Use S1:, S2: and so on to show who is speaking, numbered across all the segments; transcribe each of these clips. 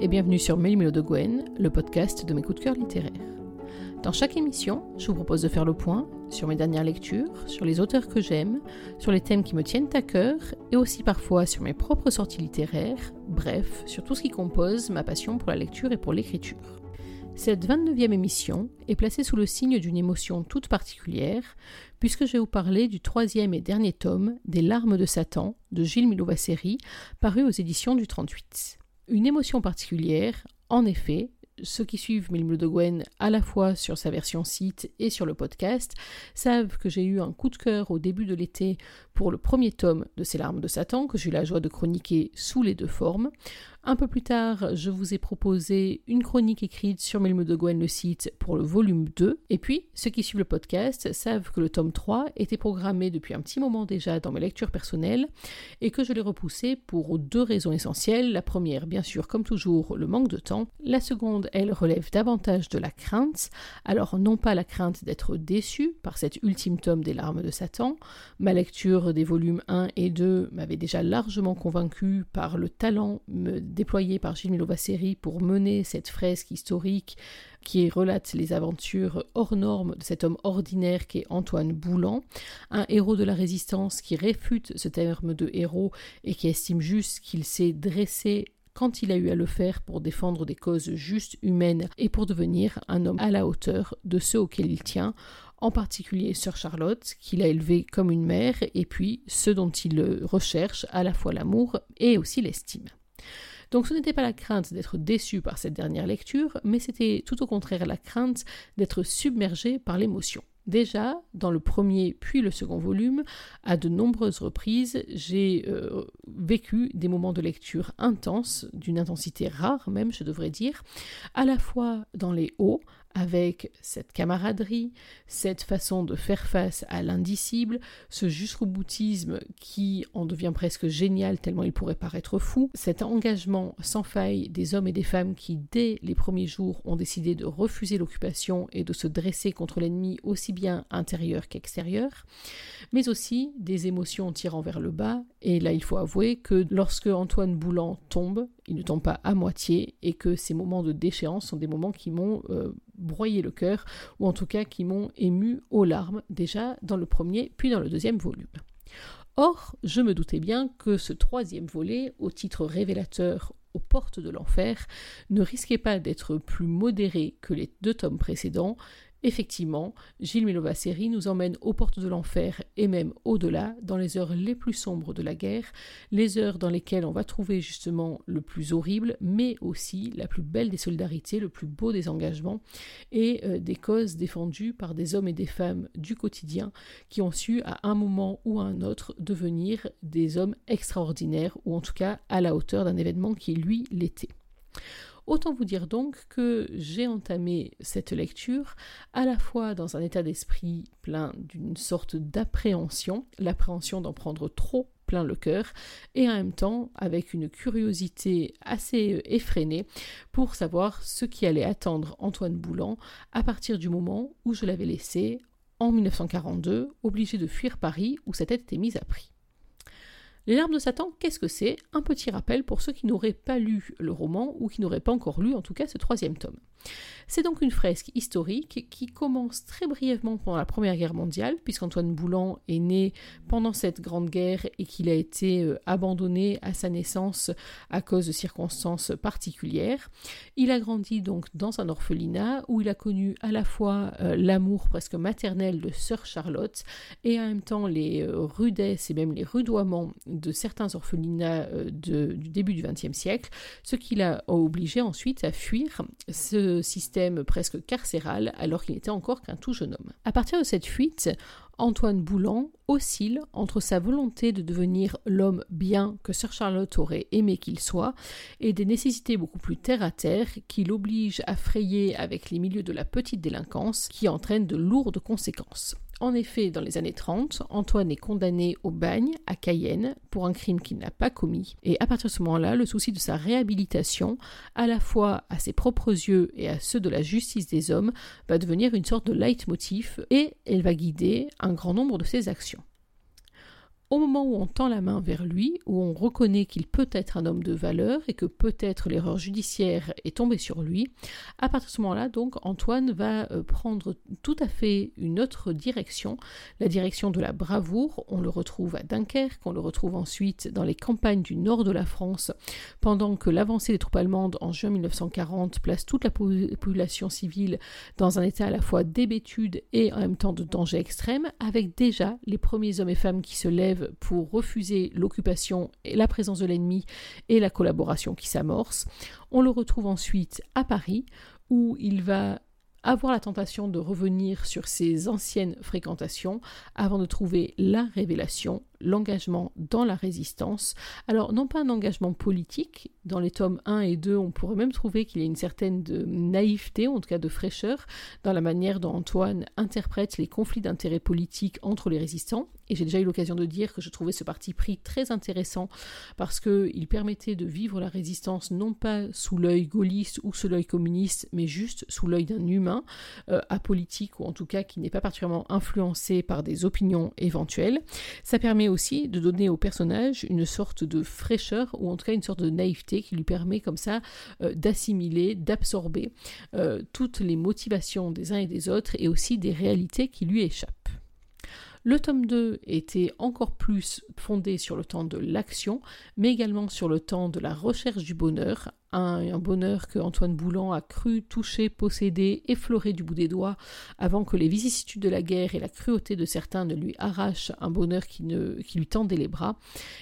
S1: et bienvenue sur Mélo de Gwen, le podcast de mes coups de cœur littéraires. Dans chaque émission, je vous propose de faire le point sur mes dernières lectures, sur les auteurs que j'aime, sur les thèmes qui me tiennent à cœur et aussi parfois sur mes propres sorties littéraires, bref, sur tout ce qui compose ma passion pour la lecture et pour l'écriture. Cette 29e émission est placée sous le signe d'une émotion toute particulière, puisque je vais vous parler du troisième et dernier tome des Larmes de Satan de Gilles Milovaceri, paru aux éditions du 38. Une émotion particulière, en effet, ceux qui suivent Milmule de Gwen à la fois sur sa version site et sur le podcast savent que j'ai eu un coup de cœur au début de l'été pour le premier tome de Ces larmes de Satan que j'ai eu la joie de chroniquer sous les deux formes. Un peu plus tard, je vous ai proposé une chronique écrite sur Milme de Gwen le site pour le volume 2. Et puis, ceux qui suivent le podcast savent que le tome 3 était programmé depuis un petit moment déjà dans mes lectures personnelles et que je l'ai repoussé pour deux raisons essentielles. La première, bien sûr, comme toujours, le manque de temps. La seconde, elle relève davantage de la crainte. Alors, non pas la crainte d'être déçu par cet ultime tome des larmes de Satan. Ma lecture des volumes 1 et 2 m'avait déjà largement convaincu par le talent déployé par Gilles Milovaceri pour mener cette fresque historique qui relate les aventures hors normes de cet homme ordinaire qui est Antoine Boulan, un héros de la résistance qui réfute ce terme de héros et qui estime juste qu'il s'est dressé quand il a eu à le faire pour défendre des causes justes humaines et pour devenir un homme à la hauteur de ceux auxquels il tient, en particulier Sœur Charlotte, qu'il a élevée comme une mère, et puis ceux dont il recherche à la fois l'amour et aussi l'estime. Donc ce n'était pas la crainte d'être déçu par cette dernière lecture, mais c'était tout au contraire la crainte d'être submergé par l'émotion. Déjà, dans le premier puis le second volume, à de nombreuses reprises, j'ai euh, vécu des moments de lecture intenses, d'une intensité rare même, je devrais dire, à la fois dans les hauts, avec cette camaraderie, cette façon de faire face à l'indicible, ce jusqu'au boutisme qui en devient presque génial tellement il pourrait paraître fou, cet engagement sans faille des hommes et des femmes qui dès les premiers jours ont décidé de refuser l'occupation et de se dresser contre l'ennemi aussi bien intérieur qu'extérieur, mais aussi des émotions tirant vers le bas, et là il faut avouer que lorsque Antoine Boulan tombe, il ne tombe pas à moitié et que ces moments de déchéance sont des moments qui m'ont euh, broyé le cœur ou en tout cas qui m'ont ému aux larmes déjà dans le premier puis dans le deuxième volume. Or, je me doutais bien que ce troisième volet, au titre révélateur aux portes de l'enfer, ne risquait pas d'être plus modéré que les deux tomes précédents, Effectivement, Gilles Milovaceri nous emmène aux portes de l'enfer et même au-delà, dans les heures les plus sombres de la guerre, les heures dans lesquelles on va trouver justement le plus horrible, mais aussi la plus belle des solidarités, le plus beau des engagements, et euh, des causes défendues par des hommes et des femmes du quotidien qui ont su à un moment ou à un autre devenir des hommes extraordinaires, ou en tout cas à la hauteur d'un événement qui lui l'était. Autant vous dire donc que j'ai entamé cette lecture à la fois dans un état d'esprit plein d'une sorte d'appréhension, l'appréhension d'en prendre trop plein le cœur, et en même temps avec une curiosité assez effrénée pour savoir ce qui allait attendre Antoine Boulan à partir du moment où je l'avais laissé en 1942, obligé de fuir Paris où sa tête était mise à prix. Les larmes de Satan, qu'est-ce que c'est? Un petit rappel pour ceux qui n'auraient pas lu le roman ou qui n'auraient pas encore lu en tout cas ce troisième tome. C'est donc une fresque historique qui commence très brièvement pendant la Première Guerre mondiale, puisqu'Antoine Boulan est né pendant cette grande guerre et qu'il a été euh, abandonné à sa naissance à cause de circonstances particulières. Il a grandi donc dans un orphelinat où il a connu à la fois euh, l'amour presque maternel de sœur Charlotte et en même temps les euh, rudesses et même les rudoiements de certains orphelinats du début du XXe siècle, ce qui l'a obligé ensuite à fuir système presque carcéral alors qu'il n'était encore qu'un tout jeune homme. À partir de cette fuite, Antoine Boulan oscille entre sa volonté de devenir l'homme bien que Sir Charlotte aurait aimé qu'il soit et des nécessités beaucoup plus terre à terre qui l'obligent à frayer avec les milieux de la petite délinquance qui entraînent de lourdes conséquences. En effet, dans les années 30, Antoine est condamné au bagne à Cayenne pour un crime qu'il n'a pas commis. Et à partir de ce moment-là, le souci de sa réhabilitation, à la fois à ses propres yeux et à ceux de la justice des hommes, va devenir une sorte de leitmotiv et elle va guider un grand nombre de ses actions. Au moment où on tend la main vers lui, où on reconnaît qu'il peut être un homme de valeur et que peut-être l'erreur judiciaire est tombée sur lui, à partir de ce moment-là, donc, Antoine va euh, prendre tout à fait une autre direction, la direction de la bravoure. On le retrouve à Dunkerque, on le retrouve ensuite dans les campagnes du nord de la France, pendant que l'avancée des troupes allemandes en juin 1940 place toute la population civile dans un état à la fois d'hébétude et en même temps de danger extrême, avec déjà les premiers hommes et femmes qui se lèvent pour refuser l'occupation et la présence de l'ennemi et la collaboration qui s'amorce. On le retrouve ensuite à Paris où il va avoir la tentation de revenir sur ses anciennes fréquentations avant de trouver la révélation, l'engagement dans la résistance. Alors, non pas un engagement politique, dans les tomes 1 et 2, on pourrait même trouver qu'il y a une certaine naïveté, en tout cas de fraîcheur, dans la manière dont Antoine interprète les conflits d'intérêts politiques entre les résistants. Et j'ai déjà eu l'occasion de dire que je trouvais ce parti pris très intéressant parce qu'il permettait de vivre la résistance non pas sous l'œil gaulliste ou sous l'œil communiste, mais juste sous l'œil d'un humain euh, apolitique ou en tout cas qui n'est pas particulièrement influencé par des opinions éventuelles. Ça permet aussi de donner au personnage une sorte de fraîcheur ou en tout cas une sorte de naïveté qui lui permet comme ça euh, d'assimiler, d'absorber euh, toutes les motivations des uns et des autres et aussi des réalités qui lui échappent. Le tome 2 était encore plus fondé sur le temps de l'action, mais également sur le temps de la recherche du bonheur, un, bonheur que Antoine Boulan a cru, toucher, posséder, effleurer du bout des doigts, avant que les vicissitudes de la guerre et la cruauté de certains ne lui arrachent un bonheur qui lui tendait les bras.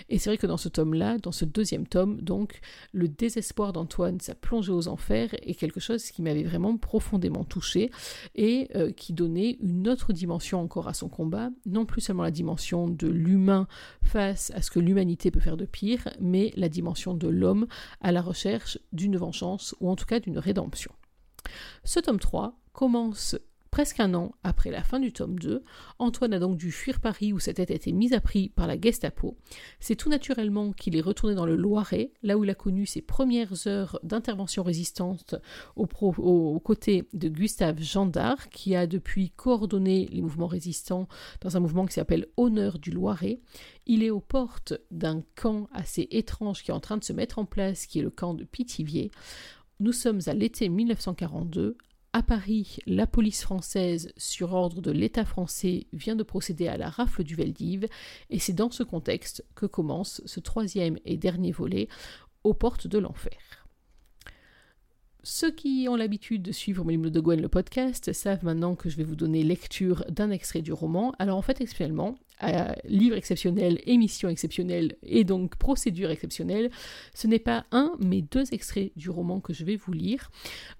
S1: Et c'est vrai que dans ce tome-là, dans ce deuxième tome, donc, le désespoir d'Antoine, sa plongée aux enfers, est quelque chose qui m'avait vraiment profondément touché et euh, qui donnait une autre dimension encore à son combat, non plus seulement la dimension de l'humain face à ce que l'humanité peut faire de pire, mais la dimension de l'homme à la recherche d'une vengeance ou en tout cas d'une rédemption. Ce tome 3 commence presque un an après la fin du tome 2. Antoine a donc dû fuir Paris où sa tête a été mise à prix par la Gestapo. C'est tout naturellement qu'il est retourné dans le Loiret, là où il a connu ses premières heures d'intervention résistante aux, côtés de Gustave Gendard, qui a depuis coordonné les mouvements résistants dans un mouvement qui s'appelle Honneur du Loiret. Il est aux portes d'un camp assez étrange qui est en train de se mettre en place, qui est le camp de Pithiviers. Nous sommes à l'été 1942, à Paris, la police française, sur ordre de l'État français, vient de procéder à la rafle du Veldiv, et c'est dans ce contexte que commence ce troisième et dernier volet aux portes de l'enfer. Ceux qui ont l'habitude de suivre Mélimle de Gwen le podcast savent maintenant que je vais vous donner lecture d'un extrait du roman. Alors en fait, exceptionnellement, livre exceptionnel, émission exceptionnelle et donc procédure exceptionnelle, ce n'est pas un mais deux extraits du roman que je vais vous lire.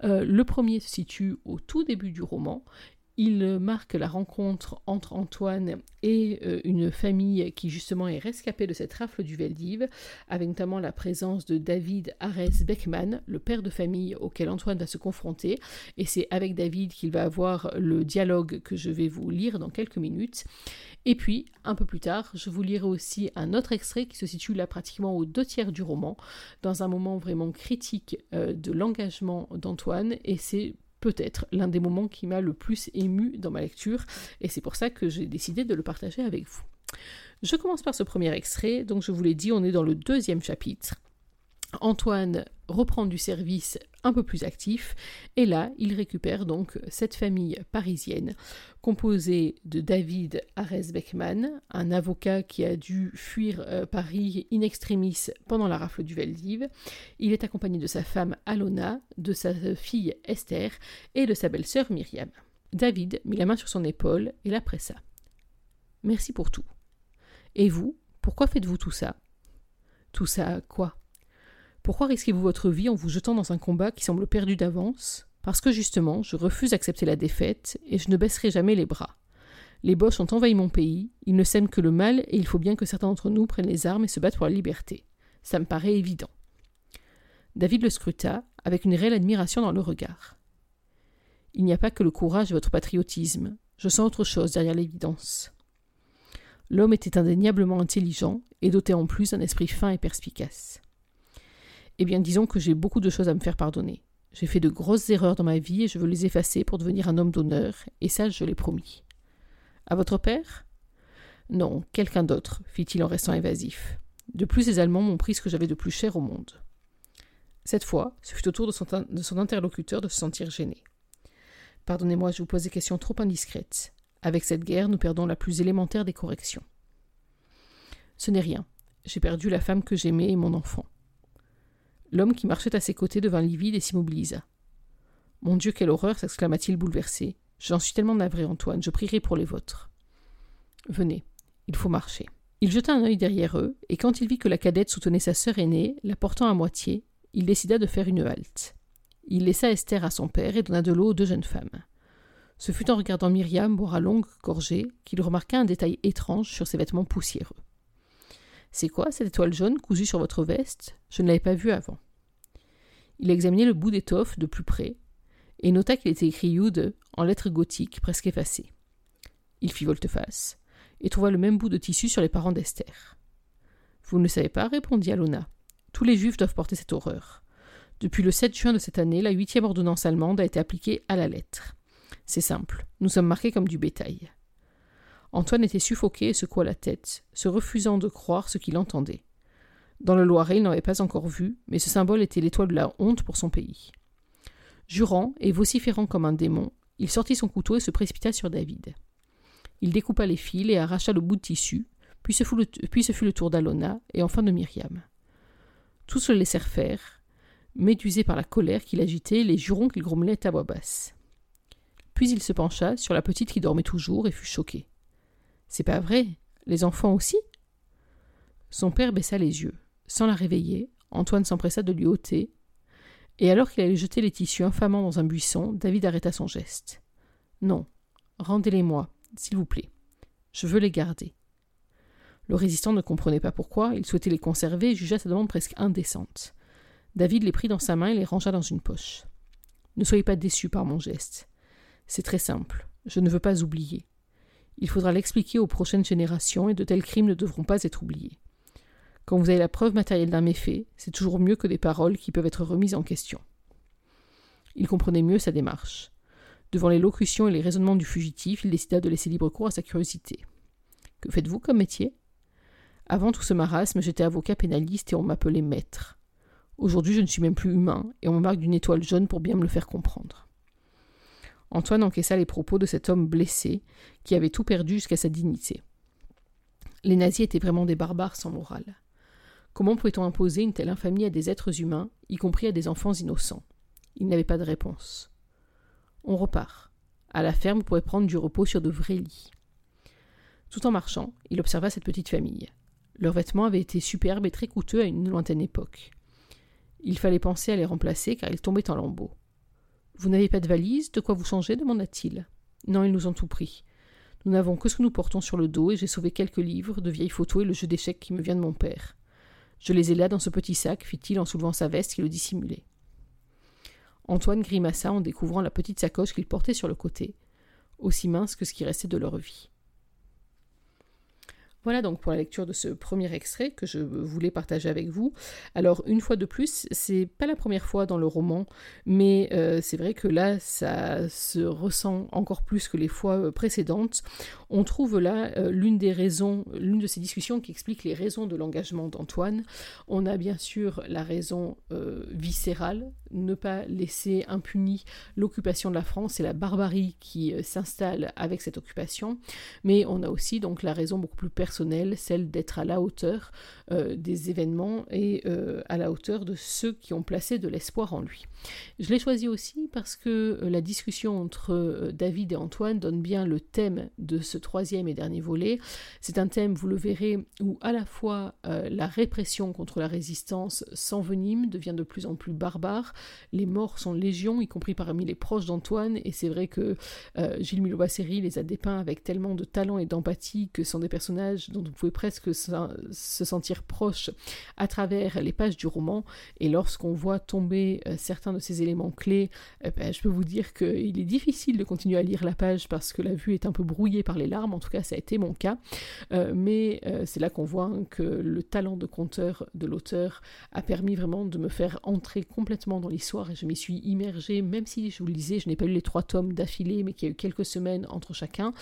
S1: Euh, le premier se situe au tout début du roman il marque la rencontre entre Antoine et euh, une famille qui justement est rescapée de cette rafle du Veldiv, avec notamment la présence de David Arès Beckman, le père de famille auquel Antoine va se confronter, et c'est avec David qu'il va avoir le dialogue que je vais vous lire dans quelques minutes. Et puis, un peu plus tard, je vous lirai aussi un autre extrait qui se situe là pratiquement aux deux tiers du roman, dans un moment vraiment critique euh, de l'engagement d'Antoine, et c'est peut-être l'un des moments qui m'a le plus ému dans ma lecture, et c'est pour ça que j'ai décidé de le partager avec vous. Je commence par ce premier extrait, donc je vous l'ai dit, on est dans le deuxième chapitre. Antoine reprend du service un peu plus actif et là il récupère donc cette famille parisienne composée de David Ares Beckman, un avocat qui a dû fuir euh, Paris in extremis pendant la rafle du Veldiv. Il est accompagné de sa femme Alona, de sa fille Esther et de sa belle-sœur Myriam. David mit la main sur son épaule et la pressa. Merci pour tout. Et vous, pourquoi faites-vous tout ça? Tout ça quoi? Pourquoi risquez-vous votre vie en vous jetant dans un combat qui semble perdu d'avance? Parce que justement, je refuse d'accepter la défaite et je ne baisserai jamais les bras. Les Boches ont envahi mon pays, ils ne sèment que le mal et il faut bien que certains d'entre nous prennent les armes et se battent pour la liberté. Ça me paraît évident. David le scruta, avec une réelle admiration dans le regard. Il n'y a pas que le courage de votre patriotisme, je sens autre chose derrière l'évidence. L'homme était indéniablement intelligent et doté en plus d'un esprit fin et perspicace. Eh bien, disons que j'ai beaucoup de choses à me faire pardonner. J'ai fait de grosses erreurs dans ma vie et je veux les effacer pour devenir un homme d'honneur, et ça, je l'ai promis. À votre père? Non, quelqu'un d'autre, fit-il en restant évasif. De plus, les Allemands m'ont pris ce que j'avais de plus cher au monde. Cette fois, ce fut au tour de son, interlocuteur de se sentir gêné. Pardonnez-moi, je vous pose des questions trop indiscrètes. Avec cette guerre, nous perdons la plus élémentaire des corrections. Ce n'est rien. J'ai perdu la femme que j'aimais et mon enfant. L'homme qui marchait à ses côtés devint livide et s'immobilisa. Mon Dieu, quelle horreur s'exclama-t-il bouleversé. J'en suis tellement navré, Antoine, je prierai pour les vôtres. Venez, il faut marcher. Il jeta un œil derrière eux, et quand il vit que la cadette soutenait sa sœur aînée, la portant à moitié, il décida de faire une halte. Il laissa Esther à son père et donna de l'eau aux deux jeunes femmes. Ce fut en regardant Myriam boire à longues gorgées qu'il remarqua un détail étrange sur ses vêtements poussiéreux. C'est quoi cette étoile jaune cousue sur votre veste? Je ne l'avais pas vue avant. Il examinait le bout d'étoffe de plus près et nota qu'il était écrit Yude en lettres gothiques presque effacées. Il fit volte-face et trouva le même bout de tissu sur les parents d'Esther. Vous ne savez pas répondit Alona. Tous les juifs doivent porter cette horreur. Depuis le 7 juin de cette année, la huitième ordonnance allemande a été appliquée à la lettre. C'est simple, nous sommes marqués comme du bétail. Antoine était suffoqué et secoua la tête, se refusant de croire ce qu'il entendait. Dans le Loiret, il n'en avait pas encore vu, mais ce symbole était l'étoile de la honte pour son pays. Jurant et vociférant comme un démon, il sortit son couteau et se précipita sur David. Il découpa les fils et arracha le bout de tissu, puis ce fut le, tour d'Alona et enfin de Myriam. Tous le laissèrent faire, médusés par la colère qu'il agitait et les jurons qu'il grommelait à voix basse. Puis il se pencha sur la petite qui dormait toujours et fut choqué. C'est pas vrai Les enfants aussi? Son père baissa les yeux. Sans la réveiller, Antoine s'empressa de lui ôter, et alors qu'il allait jeter les tissus infamants dans un buisson, David arrêta son geste. Non, rendez-les-moi, s'il vous plaît. Je veux les garder. Le résistant ne comprenait pas pourquoi, il souhaitait les conserver et jugea sa demande presque indécente. David les prit dans sa main et les rangea dans une poche. Ne soyez pas déçus par mon geste. C'est très simple. Je ne veux pas oublier. Il faudra l'expliquer aux prochaines générations et de tels crimes ne devront pas être oubliés. Quand vous avez la preuve matérielle d'un méfait, c'est toujours mieux que des paroles qui peuvent être remises en question. Il comprenait mieux sa démarche. Devant les locutions et les raisonnements du fugitif, il décida de laisser libre cours à sa curiosité. Que faites-vous comme métier? Avant tout ce marasme, j'étais avocat pénaliste et on m'appelait maître. Aujourd'hui, je ne suis même plus humain, et on me marque d'une étoile jaune pour bien me le faire comprendre. Antoine encaissa les propos de cet homme blessé, qui avait tout perdu jusqu'à sa dignité. Les nazis étaient vraiment des barbares sans morale. Comment pouvait-on imposer une telle infamie à des êtres humains, y compris à des enfants innocents? Il n'avait pas de réponse. On repart. À la ferme, vous pourrez prendre du repos sur de vrais lits. Tout en marchant, il observa cette petite famille. Leurs vêtements avaient été superbes et très coûteux à une lointaine époque. Il fallait penser à les remplacer car ils tombaient en lambeaux. Vous n'avez pas de valise? De quoi vous changer? demanda-t-il. Non, ils nous ont tout pris. Nous n'avons que ce que nous portons sur le dos et j'ai sauvé quelques livres, de vieilles photos et le jeu d'échecs qui me vient de mon père. Je les ai là dans ce petit sac, fit-il en soulevant sa veste qui le dissimulait. Antoine grimaça en découvrant la petite sacoche qu'il portait sur le côté, aussi mince que ce qui restait de leur vie. Voilà donc pour la lecture de ce premier extrait que je voulais partager avec vous. Alors une fois de plus, c'est pas la première fois dans le roman, mais euh, c'est vrai que là ça se ressent encore plus que les fois euh, précédentes. On trouve là euh, l'une des raisons, l'une de ces discussions qui explique les raisons de l'engagement d'Antoine. On a bien sûr la raison viscérale, ne pas laisser impunie l'occupation de la France et la barbarie qui s'installe avec cette occupation, mais on a aussi donc la raison beaucoup plus personnelle celle d'être à la hauteur euh, des événements et euh, à la hauteur de ceux qui ont placé de l'espoir en lui. Je l'ai choisi aussi parce que euh, la discussion entre David et Antoine donne bien le thème de ce troisième et dernier volet. C'est un thème, vous le verrez, où à la fois la répression contre la résistance s'envenime, devient de plus en plus barbare, les morts sont légion, y compris parmi les proches d'Antoine, et c'est vrai que Gilles Milovasseri les a dépeints avec tellement de talent et d'empathie que sont des personnages dont vous pouvez presque se sentir proche à travers les pages du roman. Et lorsqu'on voit tomber euh, certains de ces éléments clés, eh ben, je peux vous dire qu'il est difficile de continuer à lire la page parce que la vue est un peu brouillée par les larmes. En tout cas, ça a été mon cas. Euh, mais euh, c'est là qu'on voit que le talent de conteur de l'auteur a permis vraiment de me faire entrer complètement dans l'histoire et je m'y suis immergée, même si je vous le disais, je n'ai pas lu les trois tomes d'affilée, mais qu'il y a eu quelques semaines entre chacun,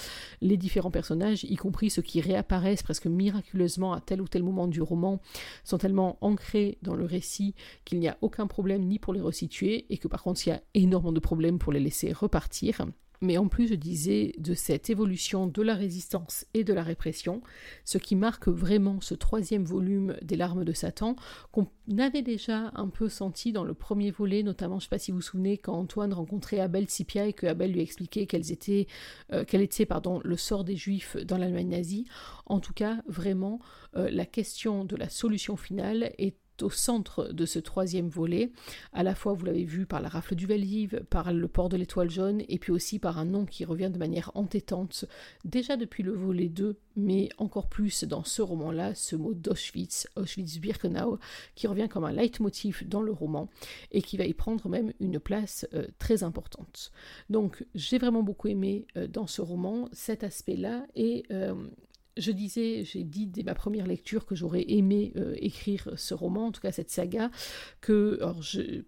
S1: les différents personnages, y compris ceux qui réapparaissent presque miraculeusement à tel ou tel moment du roman, sont tellement ancrés dans le récit qu'il n'y a aucun problème ni pour les resituer et que par contre il y a énormément de problèmes pour les laisser repartir mais en plus je disais de cette évolution de la résistance et de la répression, ce qui marque vraiment ce troisième volume des larmes de Satan, qu'on avait déjà un peu senti dans le premier volet, notamment, je ne sais pas si vous vous souvenez, quand Antoine rencontrait Abel Sipia et que Abel lui expliquait étaient, euh, quel était le sort des juifs dans l'Allemagne nazie. En tout cas, vraiment, euh, la question de la solution finale est au centre de ce troisième volet. À la fois, vous l'avez vu par la rafle du Veldiv, par le port de l'étoile jaune, et puis aussi par un nom qui revient de manière entêtante, déjà depuis le volet 2, mais encore plus dans ce roman-là, ce mot d'Auschwitz, Auschwitz-Birkenau, qui revient comme un leitmotiv dans le roman, et qui va y prendre même une place euh, très importante. Donc, j'ai vraiment beaucoup aimé euh, dans ce roman cet aspect-là, et euh, je disais, j'ai dit dès ma première lecture que j'aurais aimé euh, écrire ce roman, en tout cas cette saga, que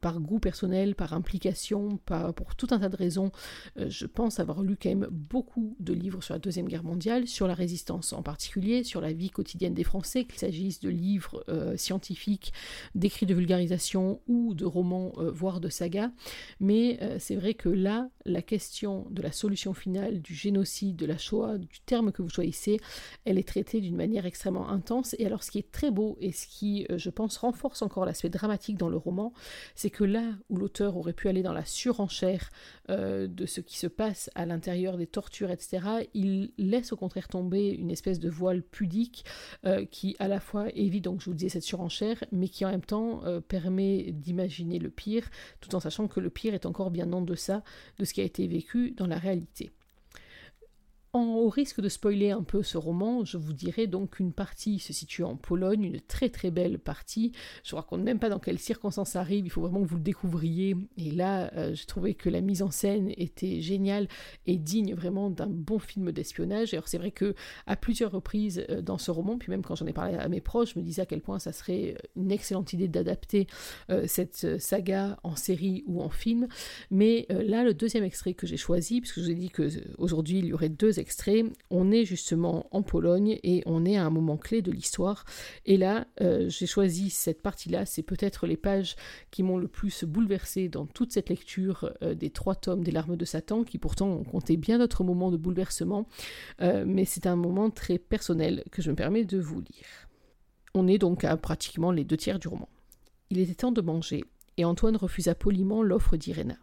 S1: par goût personnel, par implication, pour tout un tas de raisons, euh, je pense avoir lu quand même beaucoup de livres sur la Deuxième Guerre mondiale, sur la résistance en particulier, sur la vie quotidienne des Français, qu'il s'agisse de livres euh, scientifiques, d'écrits de vulgarisation ou de romans, voire de sagas. Mais c'est vrai que là, la question de la solution finale du génocide, de la Shoah, du terme que vous choisissez, elle est traitée d'une manière extrêmement intense. Et alors ce qui est très beau et ce qui, euh, je pense, renforce encore l'aspect dramatique dans le roman, c'est que là où l'auteur aurait pu aller dans la surenchère euh, de ce qui se passe à l'intérieur des tortures, etc., il laisse au contraire tomber une espèce de voile pudique euh, qui à la fois évite, donc je vous disais, cette surenchère, mais qui en même temps permet d'imaginer le pire, tout en sachant que le pire est encore bien en deçà de ce qui a été vécu dans la réalité au risque de spoiler un peu ce roman, je vous dirais donc qu'une partie se situe en Pologne, une très très belle partie. Je ne raconte même pas dans quelles circonstances ça arrive, il faut vraiment que vous le découvriez. Et là, euh, j'ai trouvé que la mise en scène était géniale et digne vraiment d'un bon film d'espionnage. Alors c'est vrai que à plusieurs reprises euh, dans ce roman, puis même quand j'en ai parlé à mes proches, je me disais à quel point ça serait une excellente idée d'adapter euh, cette saga en série ou en film. Mais là, le deuxième extrait que j'ai choisi, puisque je vous ai dit qu'aujourd'hui il y aurait deux extraits, on est justement en Pologne et on est à un moment clé de l'histoire. Et là, euh, j'ai choisi cette partie-là, c'est peut-être les pages qui m'ont le plus bouleversé dans toute cette lecture euh, des trois tomes des larmes de Satan, qui pourtant ont compté bien d'autres moments de bouleversement, euh, mais c'est un moment très personnel que je me permets de vous lire. On est donc à pratiquement les deux tiers du roman. Il était temps de manger, et Antoine refusa poliment l'offre d'Irena.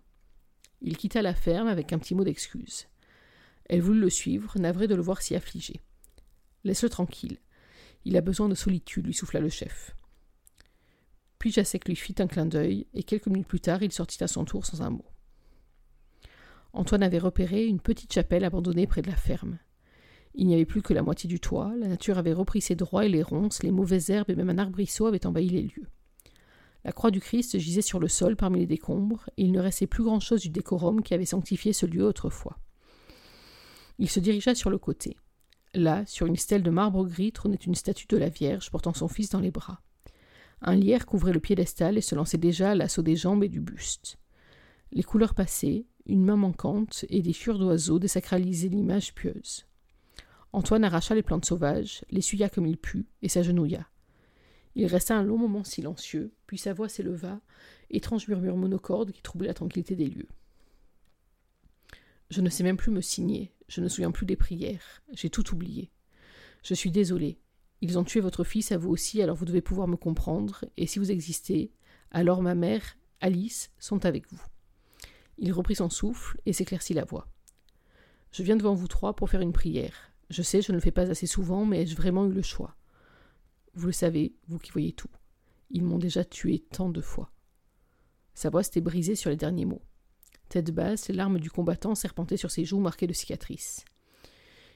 S1: Il quitta la ferme avec un petit mot d'excuse. Elle voulut le suivre, navrée de le voir si affligé. Laisse-le tranquille. Il a besoin de solitude, lui souffla le chef. Puis Jacek lui fit un clin d'œil, et quelques minutes plus tard, il sortit à son tour sans un mot. Antoine avait repéré une petite chapelle abandonnée près de la ferme. Il n'y avait plus que la moitié du toit, la nature avait repris ses droits et les ronces, les mauvaises herbes et même un arbrisseau avaient envahi les lieux. La croix du Christ gisait sur le sol parmi les décombres, et il ne restait plus grand-chose du décorum qui avait sanctifié ce lieu autrefois. Il se dirigea sur le côté. Là, sur une stèle de marbre gris, trônait une statue de la Vierge portant son fils dans les bras. Un lierre couvrait le piédestal et se lançait déjà à l'assaut des jambes et du buste. Les couleurs passaient, une main manquante et des fures d'oiseaux désacralisaient l'image pieuse. Antoine arracha les plantes sauvages, l'essuya comme il put et s'agenouilla. Il resta un long moment silencieux, puis sa voix s'éleva, étrange murmure monocorde qui troublait la tranquillité des lieux. Je ne sais même plus me signer, je ne souviens plus des prières. J'ai tout oublié. Je suis désolé. Ils ont tué votre fils à vous aussi, alors vous devez pouvoir me comprendre, et si vous existez, alors ma mère, Alice, sont avec vous. Il reprit son souffle et s'éclaircit la voix. Je viens devant vous trois pour faire une prière. Je sais, je ne le fais pas assez souvent, mais ai-je vraiment eu le choix Vous le savez, vous qui voyez tout. Ils m'ont déjà tué tant de fois. Sa voix s'était brisée sur les derniers mots. Tête basse, les larmes du combattant serpentaient sur ses joues marquées de cicatrices.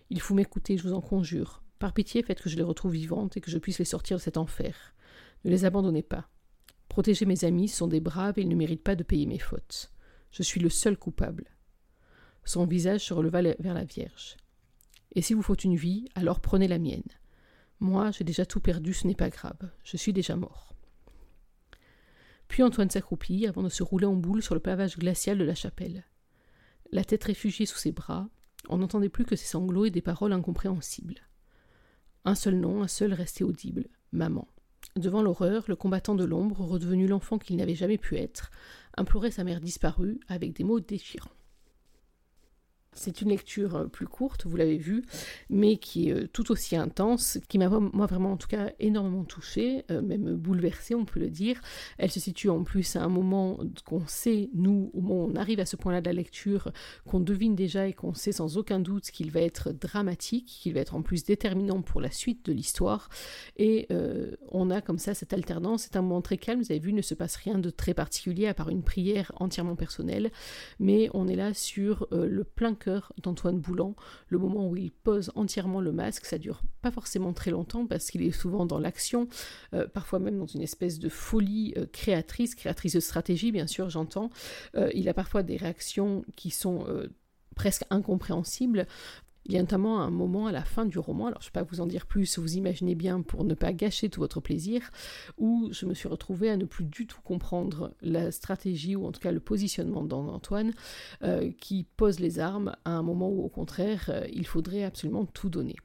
S1: Il faut m'écouter, je vous en conjure. Par pitié, faites que je les retrouve vivantes et que je puisse les sortir de cet enfer. Ne les abandonnez pas. Protégez mes amis, sont des braves et ils ne méritent pas de payer mes fautes. Je suis le seul coupable. Son visage se releva vers la Vierge. Et si vous faut une vie, alors prenez la mienne. Moi, j'ai déjà tout perdu, ce n'est pas grave, je suis déjà mort. Puis Antoine s'accroupit avant de se rouler en boule sur le pavage glacial de la chapelle. La tête réfugiée sous ses bras, on n'entendait plus que ses sanglots et des paroles incompréhensibles. Un seul nom, un seul restait audible maman. Devant l'horreur, le combattant de l'ombre, redevenu l'enfant qu'il n'avait jamais pu être, implorait sa mère disparue avec des mots déchirants. C'est une lecture euh, plus courte, vous l'avez vu, mais qui est euh, tout aussi intense, qui m'a moi vraiment en tout cas énormément touchée, euh, même bouleversée, on peut le dire. Elle se situe en plus à un moment qu'on sait, nous, au moment où on arrive à ce point-là de la lecture, qu'on devine déjà et qu'on sait sans aucun doute qu'il va être dramatique, qu'il va être en plus déterminant pour la suite de l'histoire. Et on a comme ça cette alternance. C'est un moment très calme, vous avez vu, il ne se passe rien de très particulier à part une prière entièrement personnelle, mais on est là sur le plein d'Antoine Boulan, le moment où il pose entièrement le masque, ça dure pas forcément très longtemps parce qu'il est souvent dans l'action, euh, parfois même dans une espèce de folie euh, créatrice, créatrice de stratégie bien sûr j'entends. Euh, il a parfois des réactions qui sont presque incompréhensibles. Il y a notamment un moment à la fin du roman, alors je ne vais pas vous en dire plus, vous imaginez bien pour ne pas gâcher tout votre plaisir, où je me suis retrouvée à ne plus du tout comprendre la stratégie ou en tout cas le positionnement d'Antoine euh, qui pose les armes à un moment où au contraire euh, il faudrait absolument tout donner.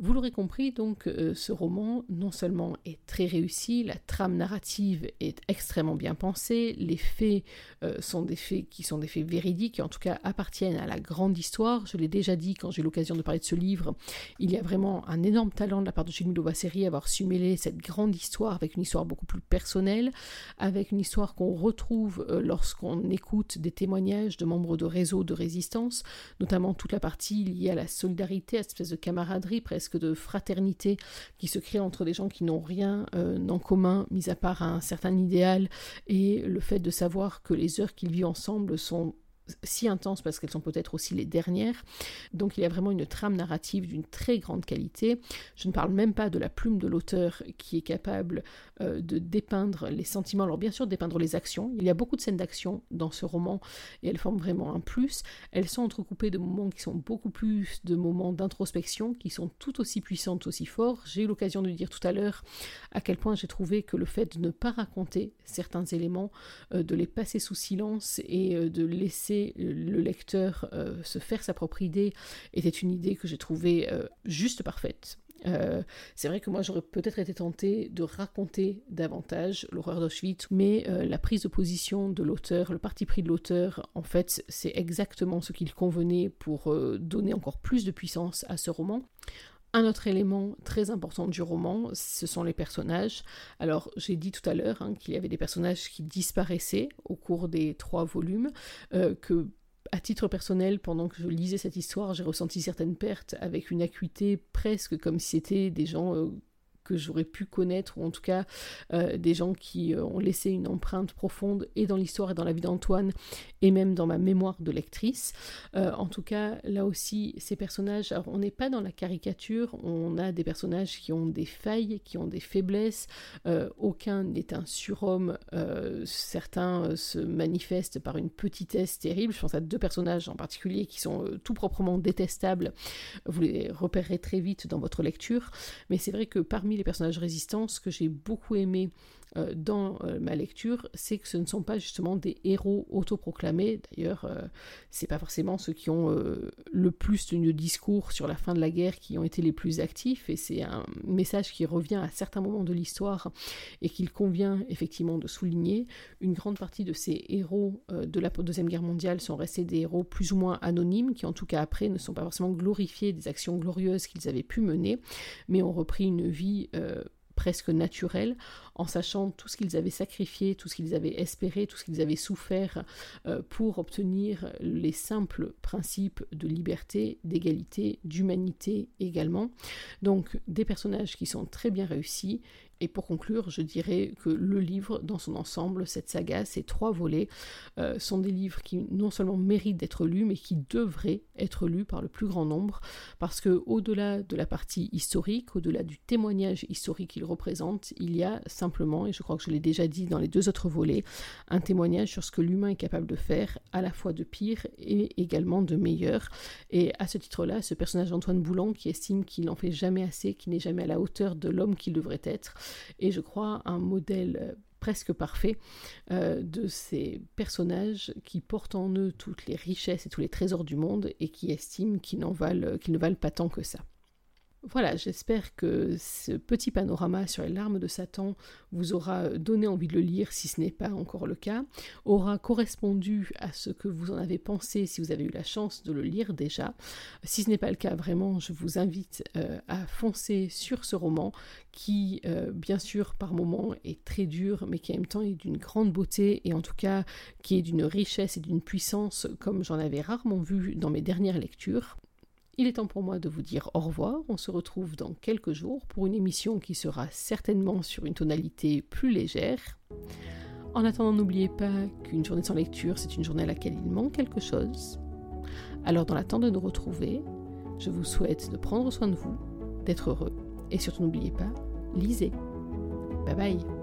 S1: Vous l'aurez compris, donc, euh, ce roman, non seulement est très réussi, la trame narrative est extrêmement bien pensée, les faits euh, sont des faits qui sont des faits véridiques, et en tout cas appartiennent à la grande histoire. Je l'ai déjà dit quand j'ai eu l'occasion de parler de ce livre, il y a vraiment un énorme talent de la part de Série à avoir su mêler cette grande histoire avec une histoire beaucoup plus personnelle, avec une histoire qu'on retrouve euh, lorsqu'on écoute des témoignages de membres de réseaux de résistance, notamment toute la partie liée à la solidarité, à cette espèce de camaraderie presque de fraternité qui se crée entre des gens qui n'ont rien euh, en commun, mis à part un certain idéal, et le fait de savoir que les heures qu'ils vivent ensemble sont si intenses parce qu'elles sont peut-être aussi les dernières. Donc il y a vraiment une trame narrative d'une très grande qualité. Je ne parle même pas de la plume de l'auteur qui est capable euh, de dépeindre les sentiments, alors bien sûr dépeindre les actions. Il y a beaucoup de scènes d'action dans ce roman et elles forment vraiment un plus. Elles sont entrecoupées de moments qui sont beaucoup plus de moments d'introspection, qui sont tout aussi puissantes, aussi forts. J'ai eu l'occasion de dire tout à l'heure à quel point j'ai trouvé que le fait de ne pas raconter certains éléments, euh, de les passer sous silence et euh, de laisser le lecteur euh, se faire sa propre idée était une idée que j'ai trouvée euh, juste parfaite. Euh, c'est vrai que moi j'aurais peut-être été tentée de raconter davantage l'horreur d'Auschwitz, mais la prise de position de l'auteur, le parti pris de l'auteur, en fait, c'est exactement ce qu'il convenait pour donner encore plus de puissance à ce roman. Un autre élément très important du roman, ce sont les personnages. Alors, j'ai dit tout à l'heure hein, qu'il y avait des personnages qui disparaissaient au cours des trois volumes, euh, que à titre personnel, pendant que je lisais cette histoire, j'ai ressenti certaines pertes avec une acuité presque comme si c'était des gens euh, que j'aurais pu connaître, ou en tout cas euh, des gens qui euh, ont laissé une empreinte profonde et dans l'histoire et dans la vie d'Antoine, et même dans ma mémoire de lectrice. Euh, en tout cas, là aussi, ces personnages, alors on n'est pas dans la caricature, on a des personnages qui ont des failles, qui ont des faiblesses, aucun n'est un surhomme, certains se manifestent par une petitesse terrible, je pense à deux personnages en particulier qui sont tout proprement détestables, vous les repérerez très vite dans votre lecture, mais c'est vrai que parmi les personnages résistants, ce que j'ai beaucoup aimé dans euh, ma lecture, c'est que ce ne sont pas justement des héros autoproclamés. D'ailleurs, euh, c'est pas forcément ceux qui ont le plus de discours sur la fin de la guerre qui ont été les plus actifs. Et c'est un message qui revient à certains moments de l'histoire et qu'il convient effectivement de souligner. Une grande partie de ces héros de la Deuxième Guerre mondiale sont restés des héros plus ou moins anonymes, qui en tout cas après ne sont pas forcément glorifiés des actions glorieuses qu'ils avaient pu mener, mais ont repris une vie presque naturelle en sachant tout ce qu'ils avaient sacrifié, tout ce qu'ils avaient espéré, tout ce qu'ils avaient souffert euh, pour obtenir les simples principes de liberté, d'égalité, d'humanité également. Donc des personnages qui sont très bien réussis et pour conclure, je dirais que le livre dans son ensemble, cette saga, ces trois volets, euh, sont des livres qui non seulement méritent d'être lus, mais qui devraient être lus par le plus grand nombre, parce que au-delà de la partie historique, au-delà du témoignage historique qu'il représente, il y a simplement, et je crois que je l'ai déjà dit dans les deux autres volets, un témoignage sur ce que l'humain est capable de faire, à la fois de pire et également de meilleur. Et à ce titre-là, ce personnage d'Antoine Boulan, qui estime qu'il n'en fait jamais assez, qu'il n'est jamais à la hauteur de l'homme qu'il devrait être, et je crois un modèle euh, presque parfait euh, de ces personnages qui portent en eux toutes les richesses et tous les trésors du monde et qui estiment qu'ils ne valent pas tant que ça. Voilà, j'espère que ce petit panorama sur les larmes de Satan vous aura donné envie de le lire, si ce n'est pas encore le cas, aura correspondu à ce que vous en avez pensé si vous avez eu la chance de le lire déjà. Si ce n'est pas le cas, vraiment, je vous invite euh, à foncer sur ce roman qui, euh, bien sûr, par moments est très dur, mais qui en même temps est d'une grande beauté et en tout cas qui est d'une richesse et d'une puissance comme j'en avais rarement vu dans mes dernières lectures. Il est temps pour moi de vous dire au revoir. On se retrouve dans quelques jours pour une émission qui sera certainement sur une tonalité plus légère. En attendant, n'oubliez pas qu'une journée sans lecture, c'est une journée à laquelle il manque quelque chose. Alors, dans l'attente de nous retrouver, je vous souhaite de prendre soin de vous, d'être heureux et surtout n'oubliez pas, lisez. Bye bye